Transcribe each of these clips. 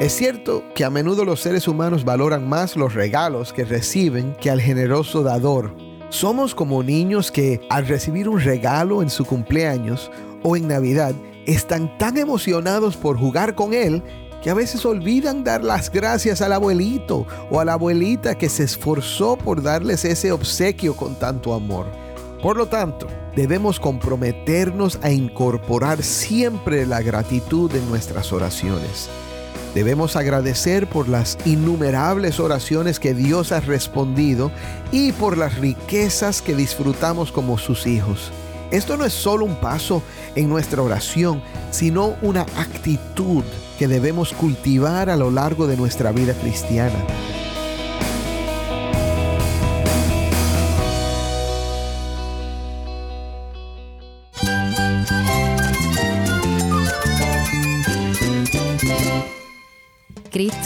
Es cierto que a menudo los seres humanos valoran más los regalos que reciben que al generoso dador. Somos como niños que al recibir un regalo en su cumpleaños o en Navidad están tan emocionados por jugar con él que a veces olvidan dar las gracias al abuelito o a la abuelita que se esforzó por darles ese obsequio con tanto amor. Por lo tanto, debemos comprometernos a incorporar siempre la gratitud en nuestras oraciones. Debemos agradecer por las innumerables oraciones que Dios ha respondido y por las riquezas que disfrutamos como sus hijos. Esto no es solo un paso en nuestra oración, sino una actitud que debemos cultivar a lo largo de nuestra vida cristiana.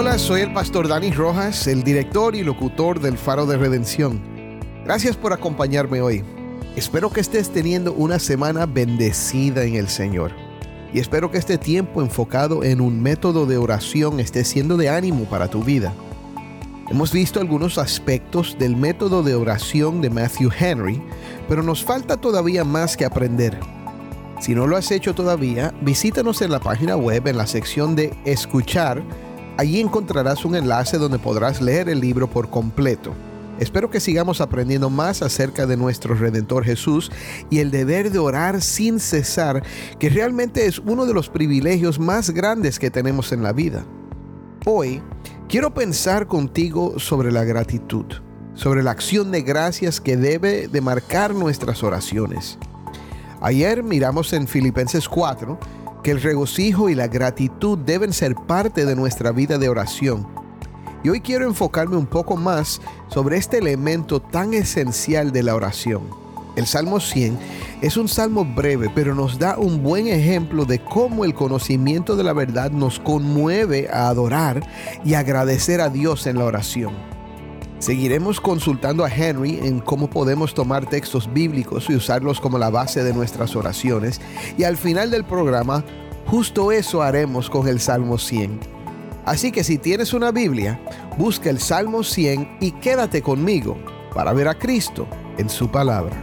Hola, soy el pastor Dani Rojas, el director y locutor del Faro de Redención. Gracias por acompañarme hoy. Espero que estés teniendo una semana bendecida en el Señor. Y espero que este tiempo enfocado en un método de oración esté siendo de ánimo para tu vida. Hemos visto algunos aspectos del método de oración de Matthew Henry, pero nos falta todavía más que aprender. Si no lo has hecho todavía, visítanos en la página web en la sección de Escuchar Allí encontrarás un enlace donde podrás leer el libro por completo. Espero que sigamos aprendiendo más acerca de nuestro Redentor Jesús y el deber de orar sin cesar, que realmente es uno de los privilegios más grandes que tenemos en la vida. Hoy quiero pensar contigo sobre la gratitud, sobre la acción de gracias que debe de marcar nuestras oraciones. Ayer miramos en Filipenses 4 que el regocijo y la gratitud deben ser parte de nuestra vida de oración. Y hoy quiero enfocarme un poco más sobre este elemento tan esencial de la oración. El Salmo 100 es un salmo breve, pero nos da un buen ejemplo de cómo el conocimiento de la verdad nos conmueve a adorar y agradecer a Dios en la oración. Seguiremos consultando a Henry en cómo podemos tomar textos bíblicos y usarlos como la base de nuestras oraciones. Y al final del programa, justo eso haremos con el Salmo 100. Así que si tienes una Biblia, busca el Salmo 100 y quédate conmigo para ver a Cristo en su palabra.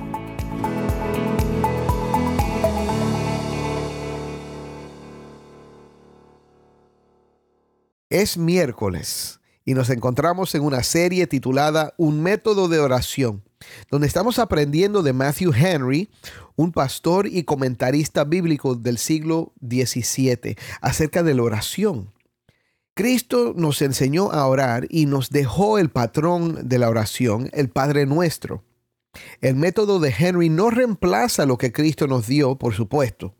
Es miércoles y nos encontramos en una serie titulada Un método de oración, donde estamos aprendiendo de Matthew Henry, un pastor y comentarista bíblico del siglo XVII, acerca de la oración. Cristo nos enseñó a orar y nos dejó el patrón de la oración, el Padre Nuestro. El método de Henry no reemplaza lo que Cristo nos dio, por supuesto.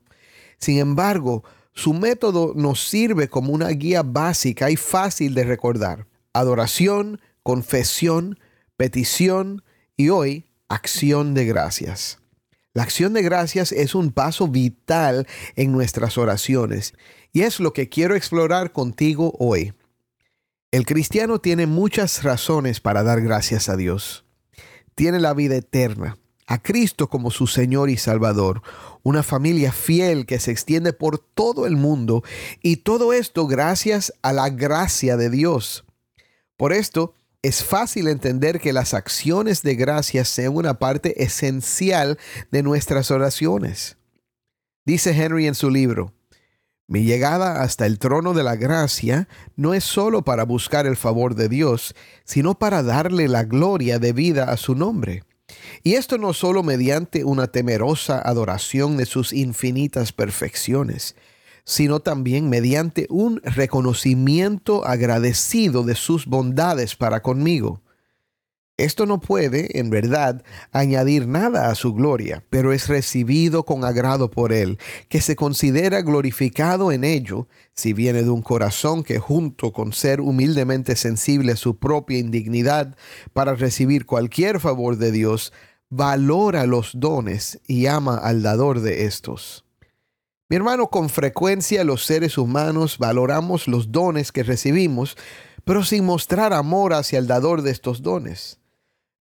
Sin embargo, su método nos sirve como una guía básica y fácil de recordar adoración, confesión, petición y hoy acción de gracias. La acción de gracias es un paso vital en nuestras oraciones y es lo que quiero explorar contigo hoy. El cristiano tiene muchas razones para dar gracias a Dios. Tiene la vida eterna, a Cristo como su Señor y Salvador, una familia fiel que se extiende por todo el mundo y todo esto gracias a la gracia de Dios. Por esto, es fácil entender que las acciones de gracias sean una parte esencial de nuestras oraciones. Dice Henry en su libro, mi llegada hasta el trono de la gracia no es sólo para buscar el favor de Dios, sino para darle la gloria debida a su nombre. Y esto no sólo mediante una temerosa adoración de sus infinitas perfecciones, sino también mediante un reconocimiento agradecido de sus bondades para conmigo. Esto no puede, en verdad, añadir nada a su gloria, pero es recibido con agrado por Él, que se considera glorificado en ello, si viene de un corazón que junto con ser humildemente sensible a su propia indignidad para recibir cualquier favor de Dios, valora los dones y ama al dador de estos. Mi hermano, con frecuencia los seres humanos valoramos los dones que recibimos, pero sin mostrar amor hacia el dador de estos dones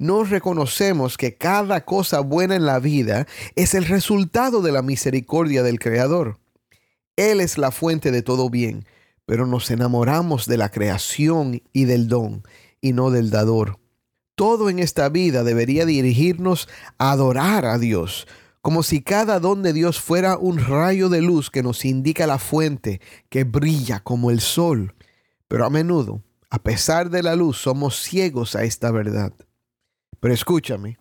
no reconocemos que cada cosa buena en la vida es el resultado de la misericordia del Creador. Él es la fuente de todo bien, pero nos enamoramos de la creación y del don, y no del dador. Todo en esta vida debería dirigirnos a adorar a Dios, como si cada don de Dios fuera un rayo de luz que nos indica la fuente que brilla como el sol. Pero a menudo, a pesar de la luz, somos ciegos a esta verdad. Pero escúchame,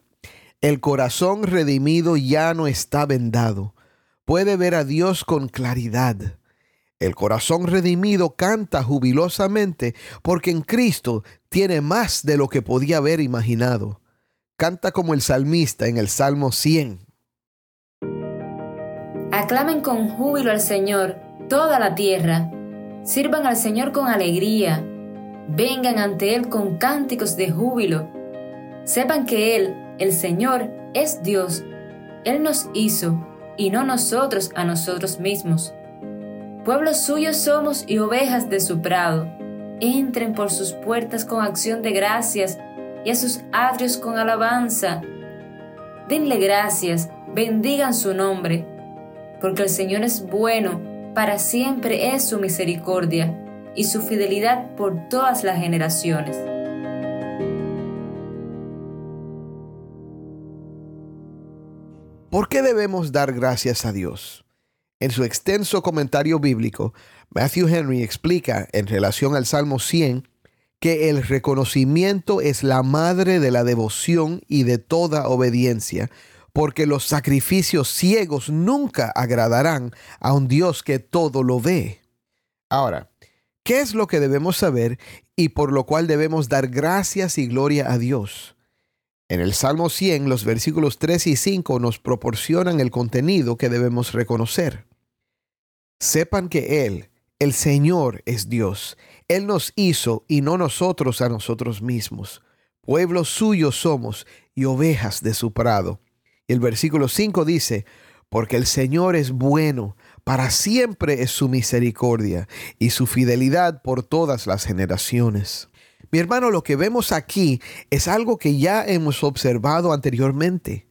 el corazón redimido ya no está vendado. Puede ver a Dios con claridad. El corazón redimido canta jubilosamente porque en Cristo tiene más de lo que podía haber imaginado. Canta como el salmista en el Salmo 100. Aclamen con júbilo al Señor toda la tierra. Sirvan al Señor con alegría. Vengan ante Él con cánticos de júbilo Sepan que Él, el Señor, es Dios. Él nos hizo y no nosotros a nosotros mismos. Pueblos suyos somos y ovejas de su prado. Entren por sus puertas con acción de gracias y a sus atrios con alabanza. Denle gracias, bendigan su nombre, porque el Señor es bueno, para siempre es su misericordia y su fidelidad por todas las generaciones. ¿Por qué debemos dar gracias a Dios? En su extenso comentario bíblico, Matthew Henry explica en relación al Salmo 100 que el reconocimiento es la madre de la devoción y de toda obediencia, porque los sacrificios ciegos nunca agradarán a un Dios que todo lo ve. Ahora, ¿qué es lo que debemos saber y por lo cual debemos dar gracias y gloria a Dios? En el Salmo 100, los versículos 3 y 5 nos proporcionan el contenido que debemos reconocer. Sepan que Él, el Señor, es Dios. Él nos hizo y no nosotros a nosotros mismos. Pueblo suyo somos y ovejas de su prado. El versículo 5 dice, porque el Señor es bueno, para siempre es su misericordia y su fidelidad por todas las generaciones. Mi hermano, lo que vemos aquí es algo que ya hemos observado anteriormente.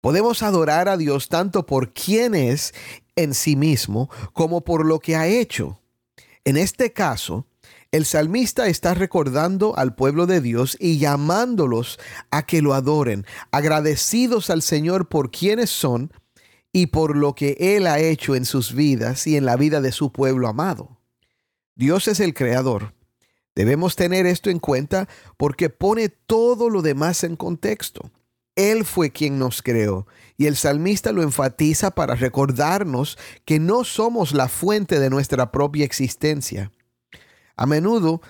Podemos adorar a Dios tanto por quién es en sí mismo como por lo que ha hecho. En este caso, el salmista está recordando al pueblo de Dios y llamándolos a que lo adoren, agradecidos al Señor por quienes son y por lo que Él ha hecho en sus vidas y en la vida de su pueblo amado. Dios es el creador Debemos tener esto en cuenta porque pone todo lo demás en contexto. Él fue quien nos creó y el salmista lo enfatiza para recordarnos que no somos la fuente de nuestra propia existencia. A menudo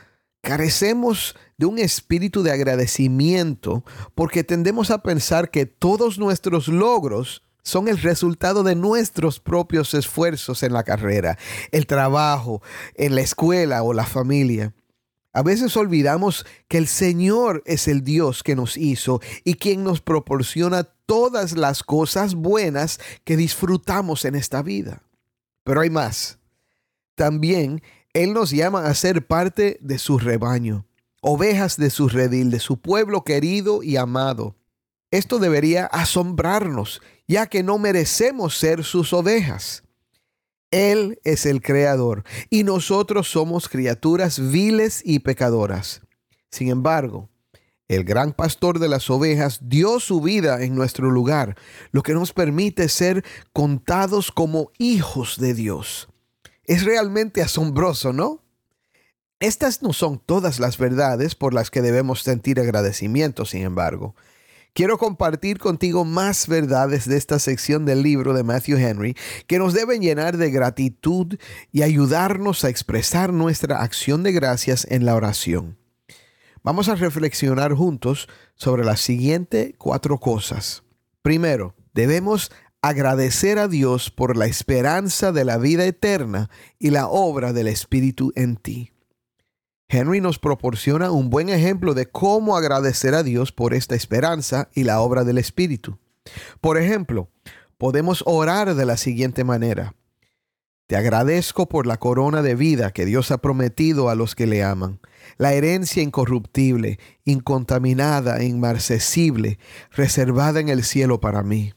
carecemos de un espíritu de agradecimiento porque tendemos a pensar que todos nuestros logros son el resultado de nuestros propios esfuerzos en la carrera, el trabajo, en la escuela o la familia. A veces olvidamos que el Señor es el Dios que nos hizo y quien nos proporciona todas las cosas buenas que disfrutamos en esta vida. Pero hay más. También Él nos llama a ser parte de su rebaño, ovejas de su redil, de su pueblo querido y amado. Esto debería asombrarnos, ya que no merecemos ser sus ovejas. Él es el creador y nosotros somos criaturas viles y pecadoras. Sin embargo, el gran pastor de las ovejas dio su vida en nuestro lugar, lo que nos permite ser contados como hijos de Dios. Es realmente asombroso, ¿no? Estas no son todas las verdades por las que debemos sentir agradecimiento, sin embargo. Quiero compartir contigo más verdades de esta sección del libro de Matthew Henry que nos deben llenar de gratitud y ayudarnos a expresar nuestra acción de gracias en la oración. Vamos a reflexionar juntos sobre las siguientes cuatro cosas. Primero, debemos agradecer a Dios por la esperanza de la vida eterna y la obra del Espíritu en ti. Henry nos proporciona un buen ejemplo de cómo agradecer a Dios por esta esperanza y la obra del Espíritu. Por ejemplo, podemos orar de la siguiente manera. Te agradezco por la corona de vida que Dios ha prometido a los que le aman, la herencia incorruptible, incontaminada e inmarcesible, reservada en el cielo para mí.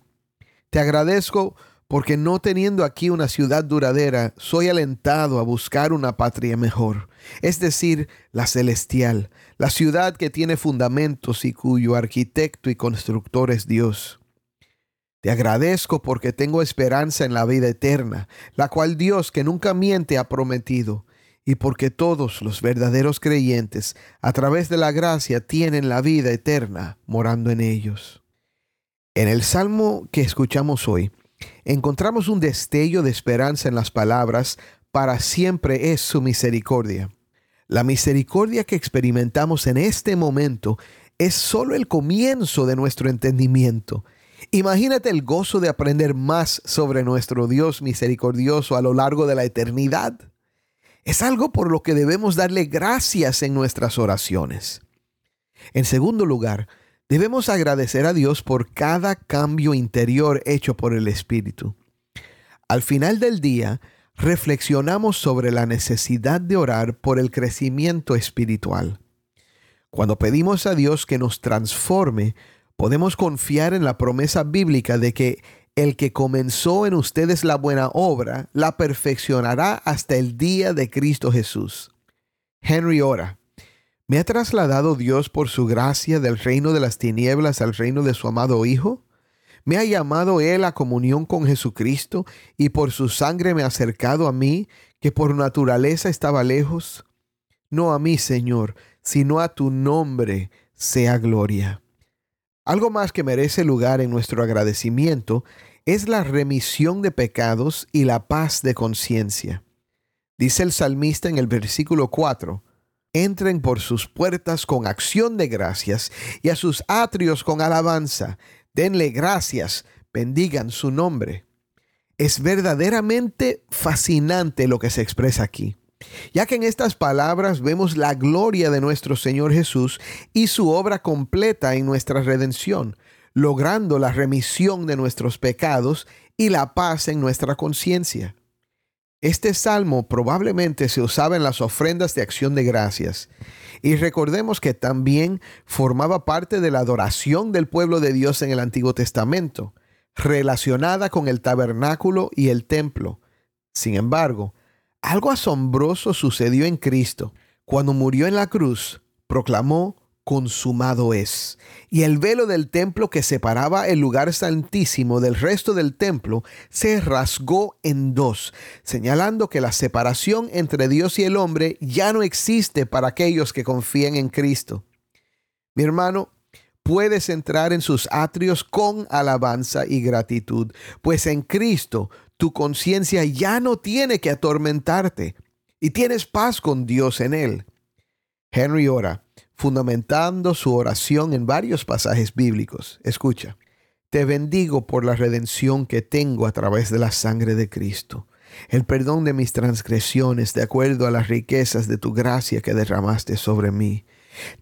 Te agradezco porque no teniendo aquí una ciudad duradera, soy alentado a buscar una patria mejor, es decir, la celestial, la ciudad que tiene fundamentos y cuyo arquitecto y constructor es Dios. Te agradezco porque tengo esperanza en la vida eterna, la cual Dios que nunca miente ha prometido, y porque todos los verdaderos creyentes, a través de la gracia, tienen la vida eterna morando en ellos. En el salmo que escuchamos hoy, encontramos un destello de esperanza en las palabras, para siempre es su misericordia. La misericordia que experimentamos en este momento es solo el comienzo de nuestro entendimiento. Imagínate el gozo de aprender más sobre nuestro Dios misericordioso a lo largo de la eternidad. Es algo por lo que debemos darle gracias en nuestras oraciones. En segundo lugar, Debemos agradecer a Dios por cada cambio interior hecho por el Espíritu. Al final del día, reflexionamos sobre la necesidad de orar por el crecimiento espiritual. Cuando pedimos a Dios que nos transforme, podemos confiar en la promesa bíblica de que el que comenzó en ustedes la buena obra, la perfeccionará hasta el día de Cristo Jesús. Henry ora. ¿Me ha trasladado Dios por su gracia del reino de las tinieblas al reino de su amado Hijo? ¿Me ha llamado Él a comunión con Jesucristo y por su sangre me ha acercado a mí, que por naturaleza estaba lejos? No a mí, Señor, sino a tu nombre sea gloria. Algo más que merece lugar en nuestro agradecimiento es la remisión de pecados y la paz de conciencia. Dice el salmista en el versículo 4, entren por sus puertas con acción de gracias y a sus atrios con alabanza. Denle gracias, bendigan su nombre. Es verdaderamente fascinante lo que se expresa aquí, ya que en estas palabras vemos la gloria de nuestro Señor Jesús y su obra completa en nuestra redención, logrando la remisión de nuestros pecados y la paz en nuestra conciencia. Este salmo probablemente se usaba en las ofrendas de acción de gracias. Y recordemos que también formaba parte de la adoración del pueblo de Dios en el Antiguo Testamento, relacionada con el tabernáculo y el templo. Sin embargo, algo asombroso sucedió en Cristo. Cuando murió en la cruz, proclamó consumado es. Y el velo del templo que separaba el lugar santísimo del resto del templo se rasgó en dos, señalando que la separación entre Dios y el hombre ya no existe para aquellos que confían en Cristo. Mi hermano, puedes entrar en sus atrios con alabanza y gratitud, pues en Cristo tu conciencia ya no tiene que atormentarte y tienes paz con Dios en él. Henry ora, fundamentando su oración en varios pasajes bíblicos. Escucha, te bendigo por la redención que tengo a través de la sangre de Cristo, el perdón de mis transgresiones de acuerdo a las riquezas de tu gracia que derramaste sobre mí.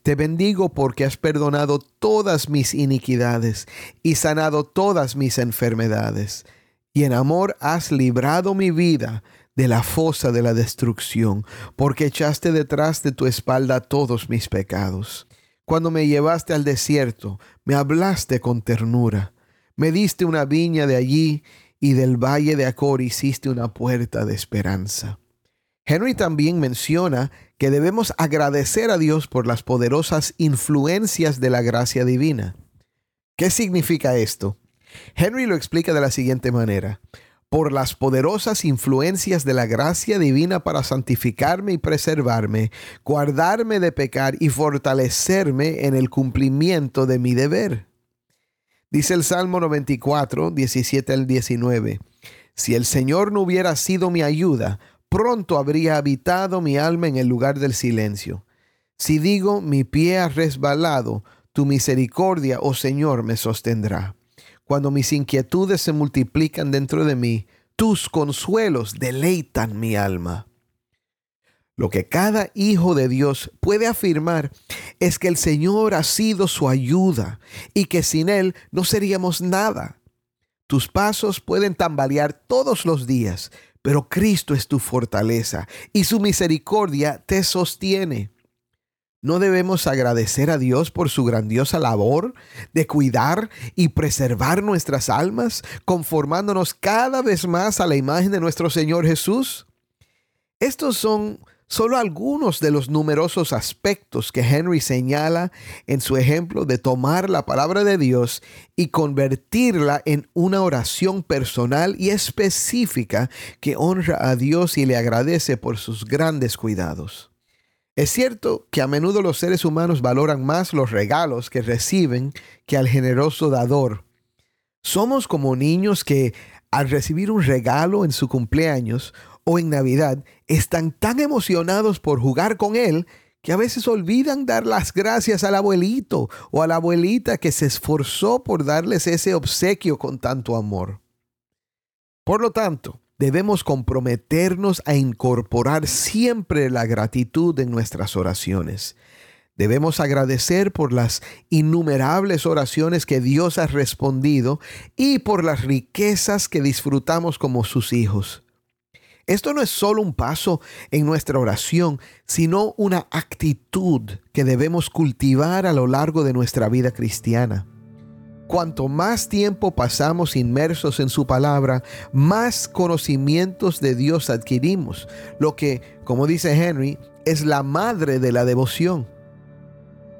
Te bendigo porque has perdonado todas mis iniquidades y sanado todas mis enfermedades, y en amor has librado mi vida de la fosa de la destrucción, porque echaste detrás de tu espalda todos mis pecados. Cuando me llevaste al desierto, me hablaste con ternura, me diste una viña de allí y del valle de Acor hiciste una puerta de esperanza. Henry también menciona que debemos agradecer a Dios por las poderosas influencias de la gracia divina. ¿Qué significa esto? Henry lo explica de la siguiente manera por las poderosas influencias de la gracia divina para santificarme y preservarme, guardarme de pecar y fortalecerme en el cumplimiento de mi deber. Dice el Salmo 94, 17 al 19, Si el Señor no hubiera sido mi ayuda, pronto habría habitado mi alma en el lugar del silencio. Si digo mi pie ha resbalado, tu misericordia, oh Señor, me sostendrá. Cuando mis inquietudes se multiplican dentro de mí, tus consuelos deleitan mi alma. Lo que cada hijo de Dios puede afirmar es que el Señor ha sido su ayuda y que sin Él no seríamos nada. Tus pasos pueden tambalear todos los días, pero Cristo es tu fortaleza y su misericordia te sostiene. ¿No debemos agradecer a Dios por su grandiosa labor de cuidar y preservar nuestras almas, conformándonos cada vez más a la imagen de nuestro Señor Jesús? Estos son solo algunos de los numerosos aspectos que Henry señala en su ejemplo de tomar la palabra de Dios y convertirla en una oración personal y específica que honra a Dios y le agradece por sus grandes cuidados. Es cierto que a menudo los seres humanos valoran más los regalos que reciben que al generoso dador. Somos como niños que al recibir un regalo en su cumpleaños o en Navidad están tan emocionados por jugar con él que a veces olvidan dar las gracias al abuelito o a la abuelita que se esforzó por darles ese obsequio con tanto amor. Por lo tanto, debemos comprometernos a incorporar siempre la gratitud en nuestras oraciones. Debemos agradecer por las innumerables oraciones que Dios ha respondido y por las riquezas que disfrutamos como sus hijos. Esto no es solo un paso en nuestra oración, sino una actitud que debemos cultivar a lo largo de nuestra vida cristiana. Cuanto más tiempo pasamos inmersos en su palabra, más conocimientos de Dios adquirimos, lo que, como dice Henry, es la madre de la devoción.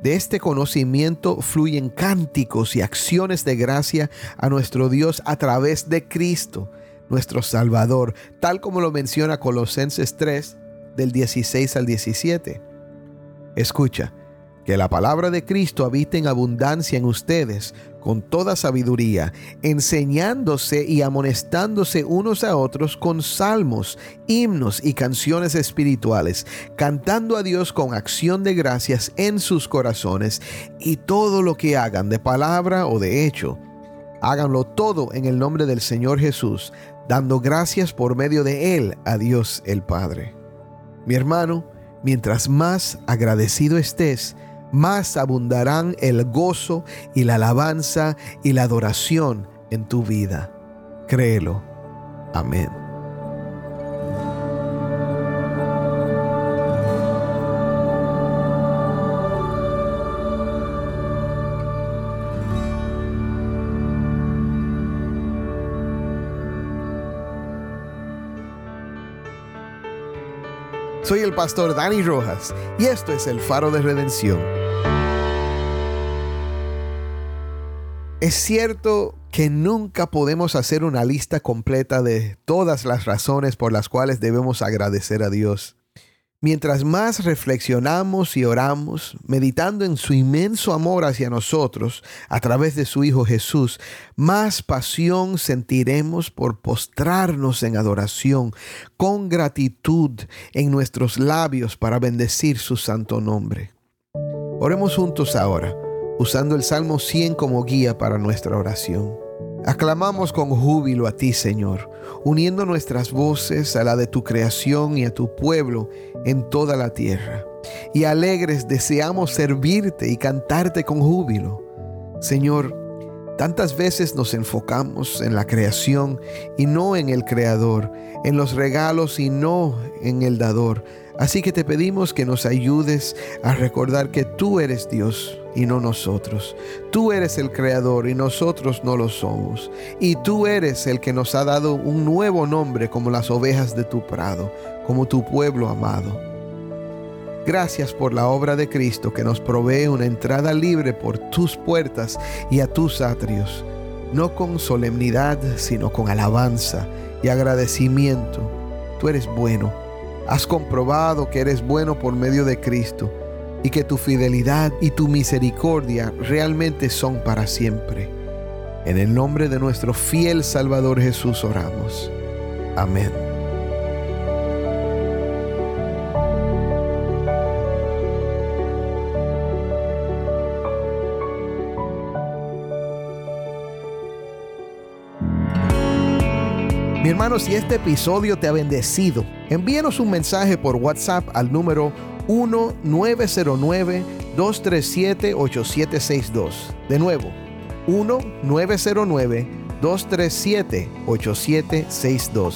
De este conocimiento fluyen cánticos y acciones de gracia a nuestro Dios a través de Cristo, nuestro Salvador, tal como lo menciona Colosenses 3 del 16 al 17. Escucha, que la palabra de Cristo habite en abundancia en ustedes con toda sabiduría, enseñándose y amonestándose unos a otros con salmos, himnos y canciones espirituales, cantando a Dios con acción de gracias en sus corazones, y todo lo que hagan de palabra o de hecho, háganlo todo en el nombre del Señor Jesús, dando gracias por medio de Él a Dios el Padre. Mi hermano, mientras más agradecido estés, más abundarán el gozo y la alabanza y la adoración en tu vida. Créelo. Amén. Soy el pastor Dani Rojas y esto es el faro de redención. Es cierto que nunca podemos hacer una lista completa de todas las razones por las cuales debemos agradecer a Dios. Mientras más reflexionamos y oramos, meditando en su inmenso amor hacia nosotros a través de su Hijo Jesús, más pasión sentiremos por postrarnos en adoración, con gratitud en nuestros labios para bendecir su santo nombre. Oremos juntos ahora usando el Salmo 100 como guía para nuestra oración. Aclamamos con júbilo a ti, Señor, uniendo nuestras voces a la de tu creación y a tu pueblo en toda la tierra. Y alegres deseamos servirte y cantarte con júbilo. Señor, tantas veces nos enfocamos en la creación y no en el Creador, en los regalos y no en el dador. Así que te pedimos que nos ayudes a recordar que tú eres Dios y no nosotros. Tú eres el creador y nosotros no lo somos. Y tú eres el que nos ha dado un nuevo nombre como las ovejas de tu prado, como tu pueblo amado. Gracias por la obra de Cristo que nos provee una entrada libre por tus puertas y a tus atrios, no con solemnidad, sino con alabanza y agradecimiento. Tú eres bueno. Has comprobado que eres bueno por medio de Cristo y que tu fidelidad y tu misericordia realmente son para siempre. En el nombre de nuestro fiel Salvador Jesús oramos. Amén. Hermano, si este episodio te ha bendecido, envíanos un mensaje por WhatsApp al número 1-909-237-8762. De nuevo, 1-909-237-8762.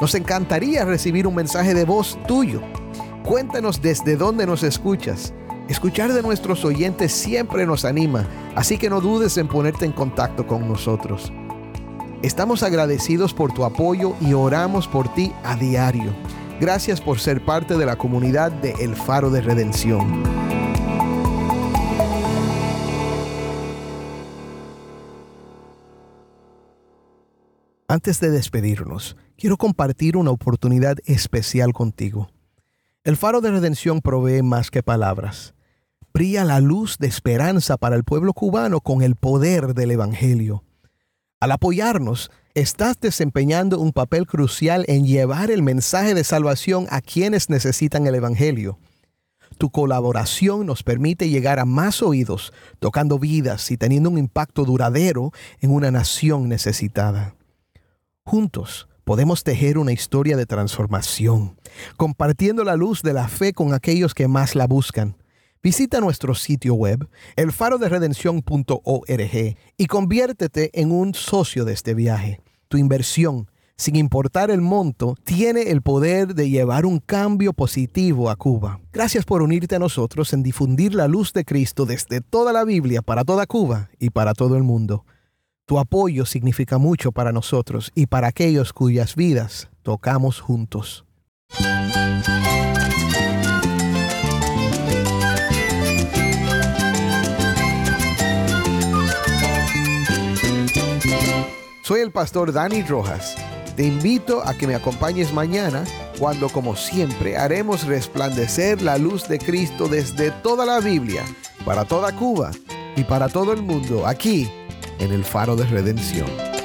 Nos encantaría recibir un mensaje de voz tuyo. Cuéntanos desde dónde nos escuchas. Escuchar de nuestros oyentes siempre nos anima, así que no dudes en ponerte en contacto con nosotros. Estamos agradecidos por tu apoyo y oramos por ti a diario. Gracias por ser parte de la comunidad de El Faro de Redención. Antes de despedirnos, quiero compartir una oportunidad especial contigo. El Faro de Redención provee más que palabras. Brilla la luz de esperanza para el pueblo cubano con el poder del Evangelio. Al apoyarnos, estás desempeñando un papel crucial en llevar el mensaje de salvación a quienes necesitan el Evangelio. Tu colaboración nos permite llegar a más oídos, tocando vidas y teniendo un impacto duradero en una nación necesitada. Juntos podemos tejer una historia de transformación, compartiendo la luz de la fe con aquellos que más la buscan. Visita nuestro sitio web, elfaroderedención.org, y conviértete en un socio de este viaje. Tu inversión, sin importar el monto, tiene el poder de llevar un cambio positivo a Cuba. Gracias por unirte a nosotros en difundir la luz de Cristo desde toda la Biblia para toda Cuba y para todo el mundo. Tu apoyo significa mucho para nosotros y para aquellos cuyas vidas tocamos juntos. Soy el pastor Dani Rojas. Te invito a que me acompañes mañana cuando como siempre haremos resplandecer la luz de Cristo desde toda la Biblia, para toda Cuba y para todo el mundo, aquí en el faro de redención.